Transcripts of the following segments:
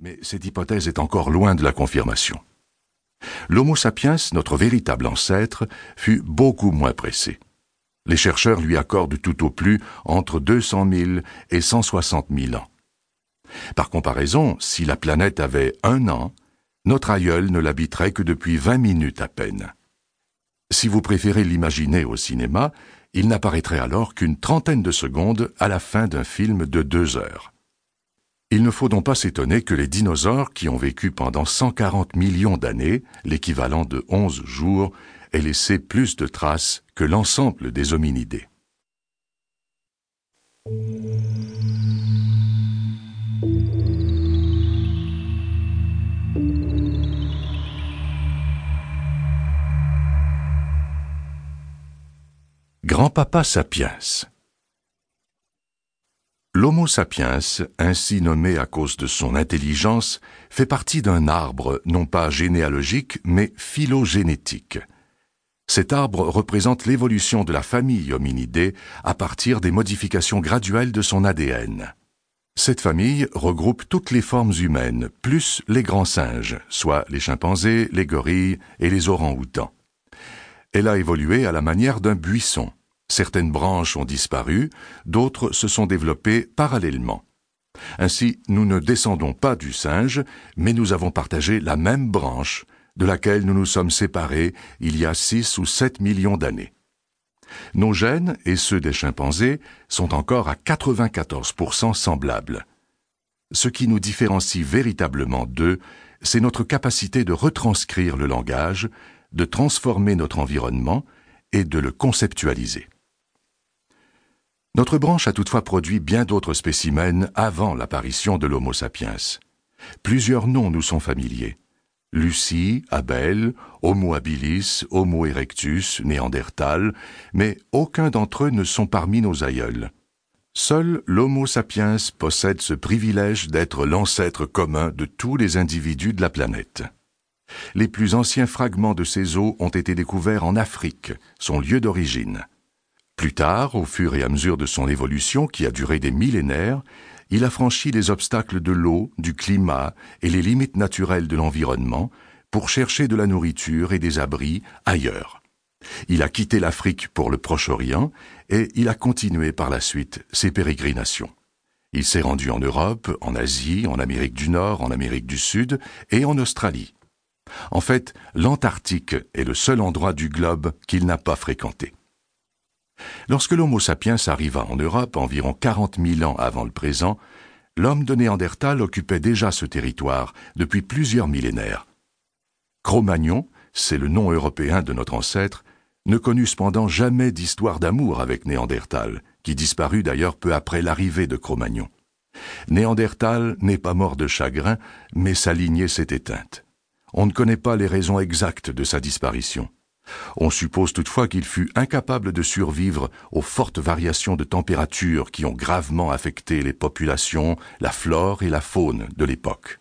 Mais cette hypothèse est encore loin de la confirmation. L'Homo sapiens, notre véritable ancêtre, fut beaucoup moins pressé. Les chercheurs lui accordent tout au plus entre 200 000 et 160 000 ans. Par comparaison, si la planète avait un an, notre aïeul ne l'habiterait que depuis 20 minutes à peine. Si vous préférez l'imaginer au cinéma, il n'apparaîtrait alors qu'une trentaine de secondes à la fin d'un film de deux heures. Il ne faut donc pas s'étonner que les dinosaures, qui ont vécu pendant 140 millions d'années, l'équivalent de 11 jours, aient laissé plus de traces que l'ensemble des hominidés. Grand-papa sapiens L'Homo sapiens, ainsi nommé à cause de son intelligence, fait partie d'un arbre non pas généalogique mais phylogénétique. Cet arbre représente l'évolution de la famille hominidée à partir des modifications graduelles de son ADN. Cette famille regroupe toutes les formes humaines, plus les grands singes, soit les chimpanzés, les gorilles et les orang-outans. Elle a évolué à la manière d'un buisson. Certaines branches ont disparu, d'autres se sont développées parallèlement. Ainsi, nous ne descendons pas du singe, mais nous avons partagé la même branche, de laquelle nous nous sommes séparés il y a six ou sept millions d'années. Nos gènes et ceux des chimpanzés sont encore à 94% semblables. Ce qui nous différencie véritablement d'eux, c'est notre capacité de retranscrire le langage, de transformer notre environnement et de le conceptualiser. Notre branche a toutefois produit bien d'autres spécimens avant l'apparition de l'Homo sapiens. Plusieurs noms nous sont familiers. Lucie, Abel, Homo habilis, Homo erectus, Néandertal, mais aucun d'entre eux ne sont parmi nos aïeuls. Seul l'Homo sapiens possède ce privilège d'être l'ancêtre commun de tous les individus de la planète. Les plus anciens fragments de ces os ont été découverts en Afrique, son lieu d'origine. Plus tard, au fur et à mesure de son évolution, qui a duré des millénaires, il a franchi les obstacles de l'eau, du climat et les limites naturelles de l'environnement pour chercher de la nourriture et des abris ailleurs. Il a quitté l'Afrique pour le Proche-Orient et il a continué par la suite ses pérégrinations. Il s'est rendu en Europe, en Asie, en Amérique du Nord, en Amérique du Sud et en Australie. En fait, l'Antarctique est le seul endroit du globe qu'il n'a pas fréquenté. Lorsque l'Homo sapiens arriva en Europe environ 40 000 ans avant le présent, l'homme de Néandertal occupait déjà ce territoire depuis plusieurs millénaires. Cro-Magnon, c'est le nom européen de notre ancêtre, ne connut cependant jamais d'histoire d'amour avec Néandertal, qui disparut d'ailleurs peu après l'arrivée de Cro-Magnon. Néandertal n'est pas mort de chagrin, mais sa lignée s'est éteinte. On ne connaît pas les raisons exactes de sa disparition. On suppose toutefois qu'il fut incapable de survivre aux fortes variations de température qui ont gravement affecté les populations, la flore et la faune de l'époque.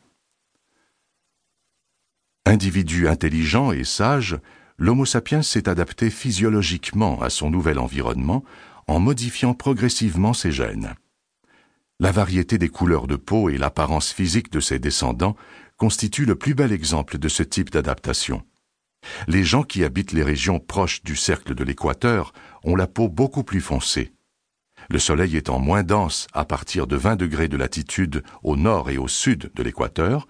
Individu intelligent et sage, l'Homo sapiens s'est adapté physiologiquement à son nouvel environnement en modifiant progressivement ses gènes. La variété des couleurs de peau et l'apparence physique de ses descendants constituent le plus bel exemple de ce type d'adaptation. Les gens qui habitent les régions proches du cercle de l'équateur ont la peau beaucoup plus foncée. Le soleil étant moins dense à partir de 20 degrés de latitude au nord et au sud de l'équateur,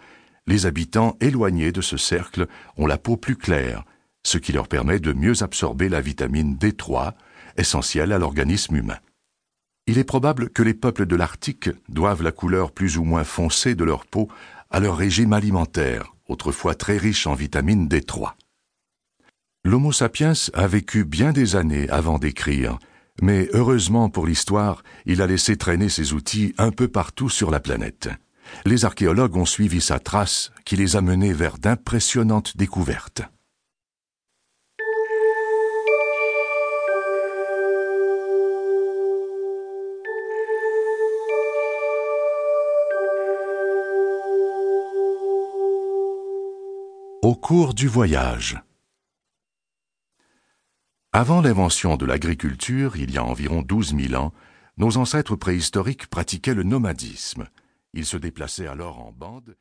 les habitants éloignés de ce cercle ont la peau plus claire, ce qui leur permet de mieux absorber la vitamine D3, essentielle à l'organisme humain. Il est probable que les peuples de l'Arctique doivent la couleur plus ou moins foncée de leur peau à leur régime alimentaire, autrefois très riche en vitamine D3. L'Homo sapiens a vécu bien des années avant d'écrire, mais heureusement pour l'histoire, il a laissé traîner ses outils un peu partout sur la planète. Les archéologues ont suivi sa trace qui les a menés vers d'impressionnantes découvertes. Au cours du voyage, avant l'invention de l'agriculture, il y a environ douze mille ans, nos ancêtres préhistoriques pratiquaient le nomadisme. Ils se déplaçaient alors en bande